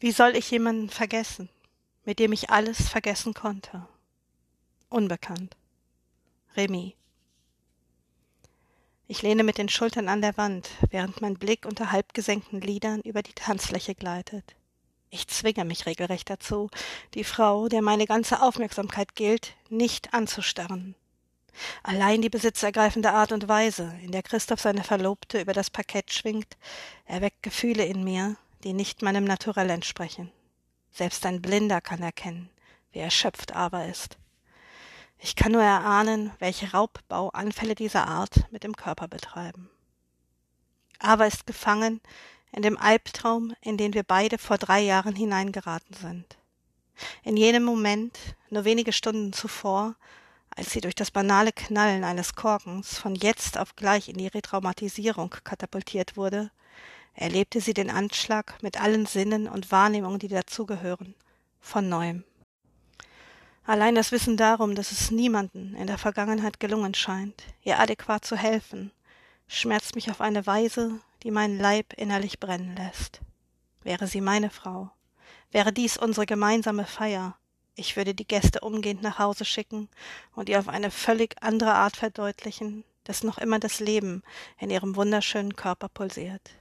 Wie soll ich jemanden vergessen, mit dem ich alles vergessen konnte? Unbekannt. Remy. Ich lehne mit den Schultern an der Wand, während mein Blick unter halbgesenkten Lidern über die Tanzfläche gleitet. Ich zwinge mich regelrecht dazu, die Frau, der meine ganze Aufmerksamkeit gilt, nicht anzustarren. Allein die besitzergreifende Art und Weise, in der Christoph seine Verlobte über das Parkett schwingt, erweckt Gefühle in mir, die nicht meinem Naturell entsprechen. Selbst ein Blinder kann erkennen, wie erschöpft Ava ist. Ich kann nur erahnen, welche Raubbauanfälle dieser Art mit dem Körper betreiben. Ava ist gefangen in dem Albtraum, in den wir beide vor drei Jahren hineingeraten sind. In jenem Moment, nur wenige Stunden zuvor, als sie durch das banale Knallen eines Korkens von jetzt auf gleich in die Retraumatisierung katapultiert wurde, erlebte sie den Anschlag mit allen Sinnen und Wahrnehmungen, die dazugehören, von neuem. Allein das Wissen darum, dass es niemanden in der Vergangenheit gelungen scheint, ihr adäquat zu helfen, schmerzt mich auf eine Weise, die meinen Leib innerlich brennen lässt. Wäre sie meine Frau, wäre dies unsere gemeinsame Feier, ich würde die Gäste umgehend nach Hause schicken und ihr auf eine völlig andere Art verdeutlichen, dass noch immer das Leben in ihrem wunderschönen Körper pulsiert.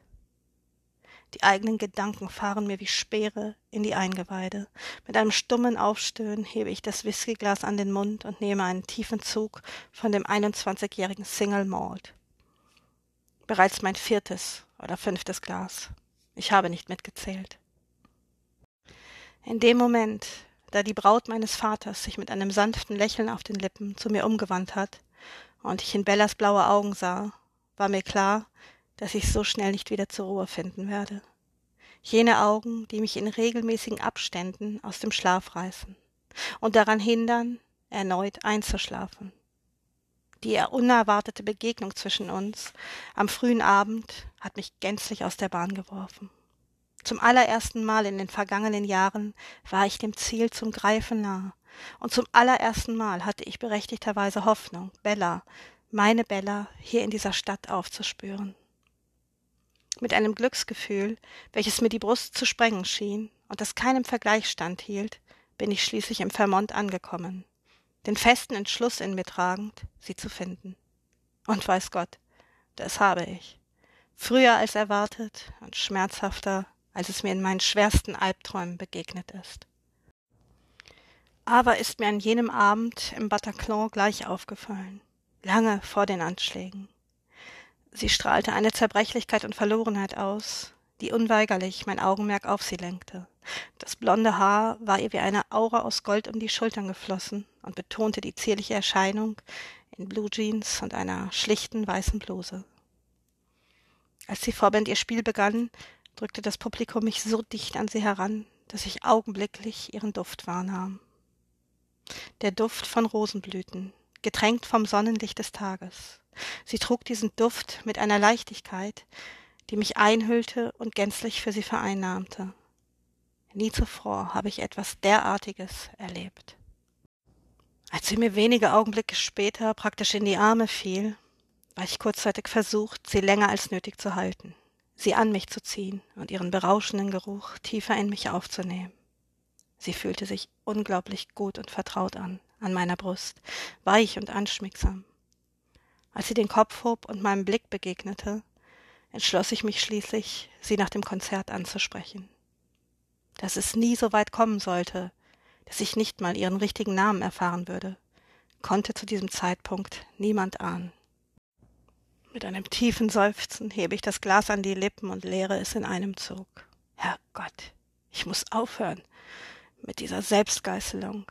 Die eigenen Gedanken fahren mir wie Speere in die Eingeweide. Mit einem stummen Aufstöhnen hebe ich das Whiskyglas an den Mund und nehme einen tiefen Zug von dem 21-jährigen Single Malt. Bereits mein viertes oder fünftes Glas. Ich habe nicht mitgezählt. In dem Moment, da die Braut meines Vaters sich mit einem sanften Lächeln auf den Lippen zu mir umgewandt hat und ich in Bellas blaue Augen sah, war mir klar, dass ich so schnell nicht wieder zur Ruhe finden werde. Jene Augen, die mich in regelmäßigen Abständen aus dem Schlaf reißen und daran hindern, erneut einzuschlafen. Die unerwartete Begegnung zwischen uns am frühen Abend hat mich gänzlich aus der Bahn geworfen. Zum allerersten Mal in den vergangenen Jahren war ich dem Ziel zum Greifen nah, und zum allerersten Mal hatte ich berechtigterweise Hoffnung, Bella, meine Bella, hier in dieser Stadt aufzuspüren. Mit einem Glücksgefühl, welches mir die Brust zu sprengen schien und das keinem Vergleich standhielt, bin ich schließlich im Vermont angekommen den festen Entschluss in mir tragend, sie zu finden. Und weiß Gott, das habe ich. Früher als erwartet und schmerzhafter, als es mir in meinen schwersten Albträumen begegnet ist. Aber ist mir an jenem Abend im Bataclan gleich aufgefallen, lange vor den Anschlägen. Sie strahlte eine Zerbrechlichkeit und Verlorenheit aus, die unweigerlich mein Augenmerk auf sie lenkte. Das blonde Haar war ihr wie eine Aura aus Gold um die Schultern geflossen und betonte die zierliche Erscheinung in Blue Jeans und einer schlichten weißen Bluse. Als die Vorband ihr Spiel begann, drückte das Publikum mich so dicht an sie heran, dass ich augenblicklich ihren Duft wahrnahm. Der Duft von Rosenblüten, getränkt vom Sonnenlicht des Tages. Sie trug diesen Duft mit einer Leichtigkeit, die mich einhüllte und gänzlich für sie vereinnahmte. Nie zuvor habe ich etwas derartiges erlebt. Als sie mir wenige Augenblicke später praktisch in die Arme fiel, war ich kurzzeitig versucht, sie länger als nötig zu halten, sie an mich zu ziehen und ihren berauschenden Geruch tiefer in mich aufzunehmen. Sie fühlte sich unglaublich gut und vertraut an, an meiner Brust, weich und anschmiegsam. Als sie den Kopf hob und meinem Blick begegnete, entschloss ich mich schließlich, sie nach dem Konzert anzusprechen. Dass es nie so weit kommen sollte, dass ich nicht mal ihren richtigen Namen erfahren würde, konnte zu diesem Zeitpunkt niemand ahnen. Mit einem tiefen Seufzen hebe ich das Glas an die Lippen und leere es in einem Zug. Herrgott, ich muss aufhören mit dieser Selbstgeißelung.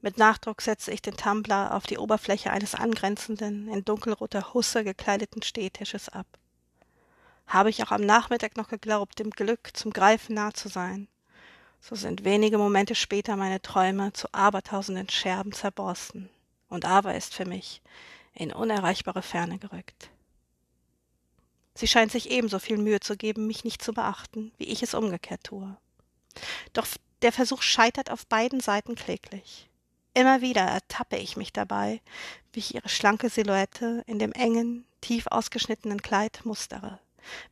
Mit Nachdruck setze ich den Tumbler auf die Oberfläche eines angrenzenden, in dunkelroter Husse gekleideten Stehtisches ab. Habe ich auch am Nachmittag noch geglaubt, dem Glück zum Greifen nah zu sein, so sind wenige Momente später meine Träume zu abertausenden Scherben zerborsten, und Ava ist für mich in unerreichbare Ferne gerückt. Sie scheint sich ebenso viel Mühe zu geben, mich nicht zu beachten, wie ich es umgekehrt tue. Doch der Versuch scheitert auf beiden Seiten kläglich. Immer wieder ertappe ich mich dabei, wie ich ihre schlanke Silhouette in dem engen, tief ausgeschnittenen Kleid mustere,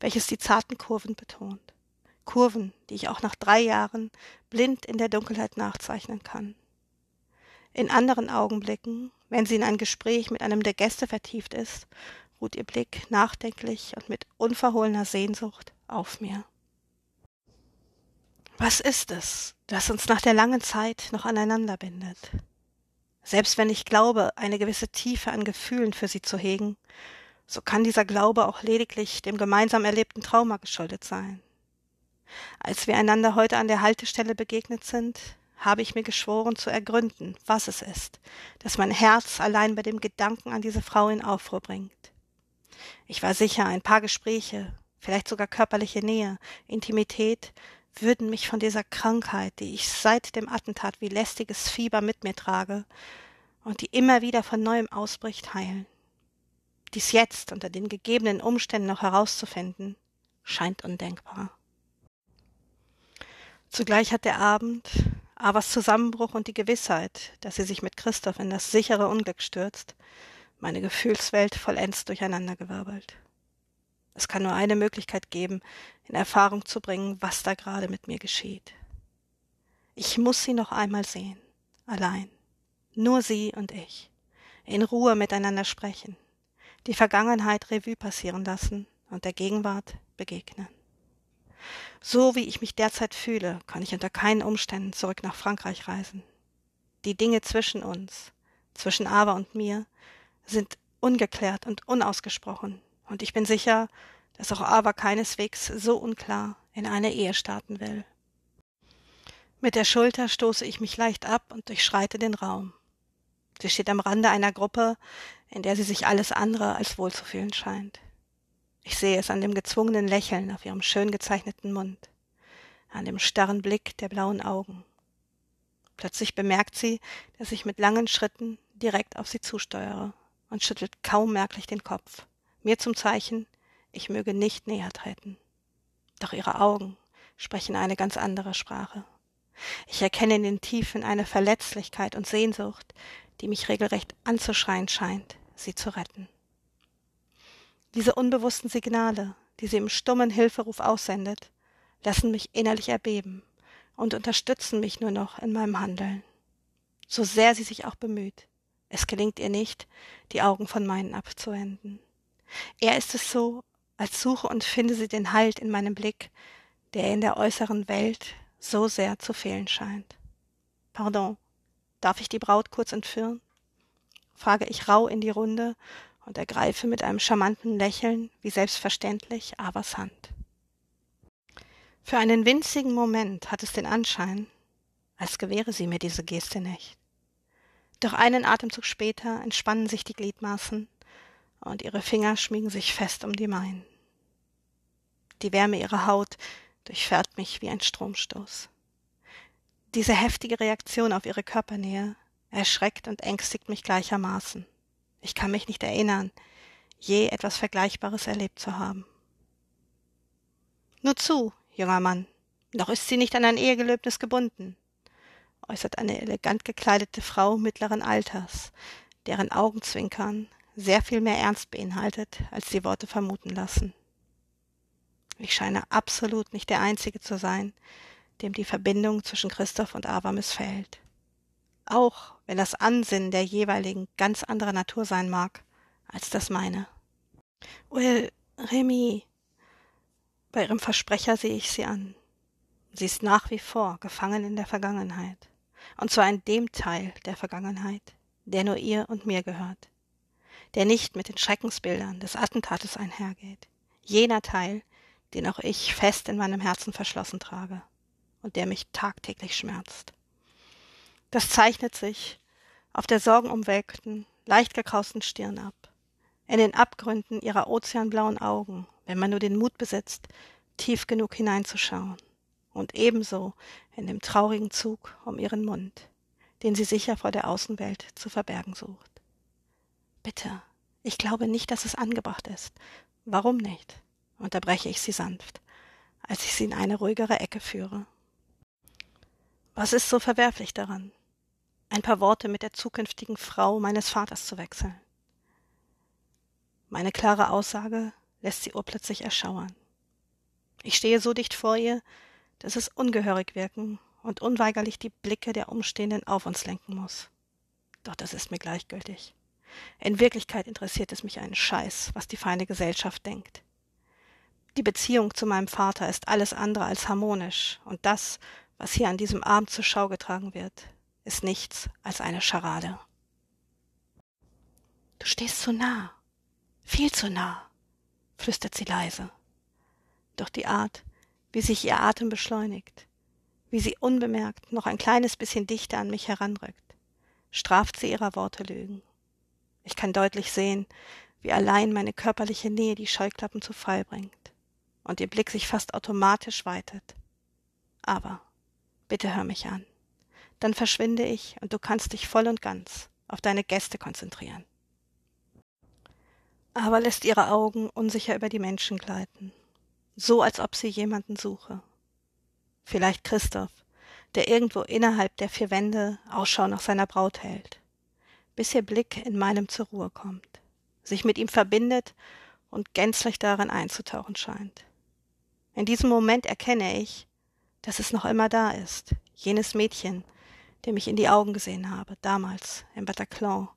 welches die zarten Kurven betont. Kurven, die ich auch nach drei Jahren blind in der Dunkelheit nachzeichnen kann. In anderen Augenblicken, wenn sie in ein Gespräch mit einem der Gäste vertieft ist, ruht ihr Blick nachdenklich und mit unverhohlener Sehnsucht auf mir. Was ist es, das uns nach der langen Zeit noch aneinander bindet? Selbst wenn ich glaube, eine gewisse Tiefe an Gefühlen für sie zu hegen, so kann dieser Glaube auch lediglich dem gemeinsam erlebten Trauma geschuldet sein. Als wir einander heute an der Haltestelle begegnet sind, habe ich mir geschworen zu ergründen, was es ist, das mein Herz allein bei dem Gedanken an diese Frau in Aufruhr bringt. Ich war sicher, ein paar Gespräche, vielleicht sogar körperliche Nähe, Intimität würden mich von dieser Krankheit, die ich seit dem Attentat wie lästiges Fieber mit mir trage und die immer wieder von neuem ausbricht, heilen. Dies jetzt unter den gegebenen Umständen noch herauszufinden, scheint undenkbar. Zugleich hat der Abend, Avas Zusammenbruch und die Gewissheit, dass sie sich mit Christoph in das sichere Unglück stürzt, meine Gefühlswelt vollends durcheinandergewirbelt. Es kann nur eine Möglichkeit geben, in Erfahrung zu bringen, was da gerade mit mir geschieht. Ich muss sie noch einmal sehen, allein, nur sie und ich, in Ruhe miteinander sprechen, die Vergangenheit Revue passieren lassen und der Gegenwart begegnen. So wie ich mich derzeit fühle, kann ich unter keinen Umständen zurück nach Frankreich reisen. Die Dinge zwischen uns, zwischen Ava und mir, sind ungeklärt und unausgesprochen, und ich bin sicher, dass auch Ava keineswegs so unklar in eine Ehe starten will. Mit der Schulter stoße ich mich leicht ab und durchschreite den Raum. Sie steht am Rande einer Gruppe, in der sie sich alles andere als wohl zu fühlen scheint. Ich sehe es an dem gezwungenen Lächeln auf ihrem schön gezeichneten Mund, an dem starren Blick der blauen Augen. Plötzlich bemerkt sie, dass ich mit langen Schritten direkt auf sie zusteuere und schüttelt kaum merklich den Kopf mir zum Zeichen, ich möge nicht näher treten. Doch ihre Augen sprechen eine ganz andere Sprache. Ich erkenne in den Tiefen eine Verletzlichkeit und Sehnsucht, die mich regelrecht anzuschreien scheint, sie zu retten. Diese unbewussten Signale, die sie im stummen Hilferuf aussendet, lassen mich innerlich erbeben und unterstützen mich nur noch in meinem Handeln. So sehr sie sich auch bemüht, es gelingt ihr nicht, die Augen von meinen abzuwenden. Er ist es so, als suche und finde sie den Halt in meinem Blick, der in der äußeren Welt so sehr zu fehlen scheint. Pardon, darf ich die Braut kurz entführen? frage ich rauh in die Runde und ergreife mit einem charmanten Lächeln, wie selbstverständlich, Avas Hand. Für einen winzigen Moment hat es den Anschein, als gewähre sie mir diese Geste nicht. Doch einen Atemzug später entspannen sich die Gliedmaßen und ihre Finger schmiegen sich fest um die meinen. Die Wärme ihrer Haut durchfährt mich wie ein Stromstoß. Diese heftige Reaktion auf ihre Körpernähe erschreckt und ängstigt mich gleichermaßen. Ich kann mich nicht erinnern, je etwas Vergleichbares erlebt zu haben. Nur zu, junger Mann, noch ist sie nicht an ein Ehegelöbnis gebunden, äußert eine elegant gekleidete Frau mittleren Alters, deren Augenzwinkern sehr viel mehr Ernst beinhaltet, als die Worte vermuten lassen. Ich scheine absolut nicht der Einzige zu sein, dem die Verbindung zwischen Christoph und Ava missfällt. Auch wenn das Ansinnen der jeweiligen ganz anderer Natur sein mag als das meine. Well, Remy. Bei ihrem Versprecher sehe ich sie an. Sie ist nach wie vor gefangen in der Vergangenheit. Und zwar in dem Teil der Vergangenheit, der nur ihr und mir gehört der nicht mit den Schreckensbildern des Attentates einhergeht. Jener Teil, den auch ich fest in meinem Herzen verschlossen trage und der mich tagtäglich schmerzt. Das zeichnet sich auf der sorgenumwelkten, leicht gekrausten Stirn ab, in den Abgründen ihrer ozeanblauen Augen, wenn man nur den Mut besitzt, tief genug hineinzuschauen, und ebenso in dem traurigen Zug um ihren Mund, den sie sicher vor der Außenwelt zu verbergen sucht. Bitte, ich glaube nicht, dass es angebracht ist. Warum nicht? unterbreche ich sie sanft, als ich sie in eine ruhigere Ecke führe. Was ist so verwerflich daran, ein paar Worte mit der zukünftigen Frau meines Vaters zu wechseln? Meine klare Aussage lässt sie urplötzlich erschauern. Ich stehe so dicht vor ihr, dass es ungehörig wirken und unweigerlich die Blicke der Umstehenden auf uns lenken muss. Doch das ist mir gleichgültig. In Wirklichkeit interessiert es mich einen Scheiß, was die feine Gesellschaft denkt. Die Beziehung zu meinem Vater ist alles andere als harmonisch, und das, was hier an diesem Abend zur Schau getragen wird, ist nichts als eine Scharade. Du stehst zu nah, viel zu nah, flüstert sie leise. Doch die Art, wie sich ihr Atem beschleunigt, wie sie unbemerkt noch ein kleines bisschen dichter an mich heranrückt, straft sie ihrer Worte Lügen. Ich kann deutlich sehen, wie allein meine körperliche Nähe die Scheuklappen zu Fall bringt und ihr Blick sich fast automatisch weitet. Aber bitte hör mich an. Dann verschwinde ich und du kannst dich voll und ganz auf deine Gäste konzentrieren. Aber lässt ihre Augen unsicher über die Menschen gleiten, so als ob sie jemanden suche. Vielleicht Christoph, der irgendwo innerhalb der vier Wände Ausschau nach seiner Braut hält, bis ihr Blick in meinem zur Ruhe kommt, sich mit ihm verbindet und gänzlich darin einzutauchen scheint. In diesem Moment erkenne ich, dass es noch immer da ist, jenes Mädchen, dem ich in die Augen gesehen habe, damals im Bataclan,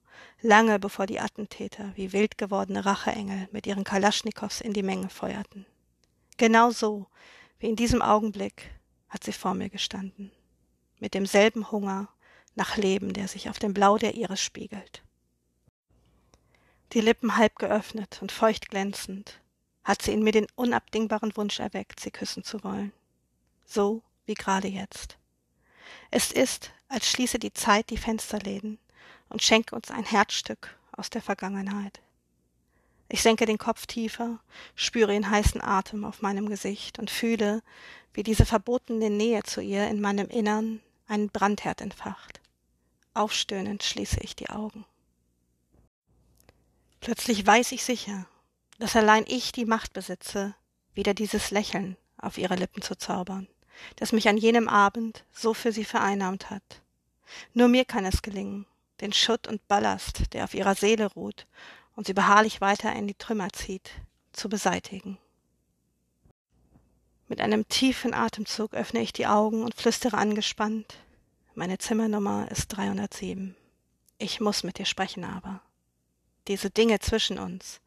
lange bevor die Attentäter wie wild gewordene Racheengel mit ihren Kalaschnikows in die Menge feuerten. Genau so wie in diesem Augenblick hat sie vor mir gestanden, mit demselben Hunger nach Leben, der sich auf dem Blau der Iris spiegelt. Die Lippen halb geöffnet und feucht glänzend, hat sie in mir den unabdingbaren Wunsch erweckt, sie küssen zu wollen. So wie gerade jetzt. Es ist, als schließe die Zeit die Fensterläden und schenke uns ein Herzstück aus der Vergangenheit. Ich senke den Kopf tiefer, spüre ihren heißen Atem auf meinem Gesicht und fühle, wie diese verbotene Nähe zu ihr in meinem Innern einen Brandherd entfacht. Aufstöhnend schließe ich die Augen. Plötzlich weiß ich sicher, dass allein ich die Macht besitze, wieder dieses Lächeln auf ihre Lippen zu zaubern, das mich an jenem Abend so für sie vereinnahmt hat. Nur mir kann es gelingen, den Schutt und Ballast, der auf ihrer Seele ruht und sie beharrlich weiter in die Trümmer zieht, zu beseitigen. Mit einem tiefen Atemzug öffne ich die Augen und flüstere angespannt. Meine Zimmernummer ist 307. Ich muss mit dir sprechen, aber. Diese Dinge zwischen uns,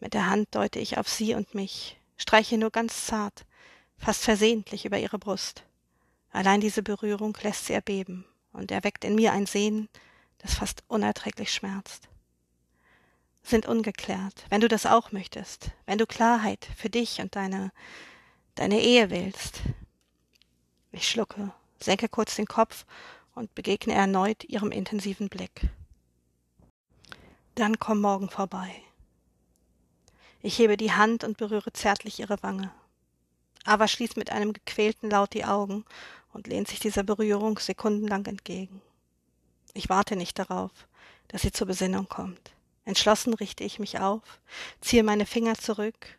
mit der Hand deute ich auf sie und mich, streiche nur ganz zart, fast versehentlich über ihre Brust. Allein diese Berührung lässt sie erbeben und erweckt in mir ein Sehnen, das fast unerträglich schmerzt. Sind ungeklärt, wenn du das auch möchtest, wenn du Klarheit für dich und deine, deine Ehe willst. Ich schlucke, senke kurz den Kopf und begegne erneut ihrem intensiven Blick. Dann komm morgen vorbei. Ich hebe die Hand und berühre zärtlich ihre Wange. Ava schließt mit einem gequälten Laut die Augen und lehnt sich dieser Berührung sekundenlang entgegen. Ich warte nicht darauf, dass sie zur Besinnung kommt. Entschlossen richte ich mich auf, ziehe meine Finger zurück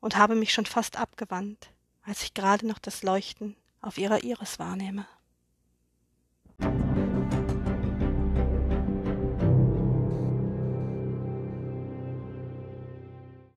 und habe mich schon fast abgewandt, als ich gerade noch das Leuchten auf ihrer Iris wahrnehme.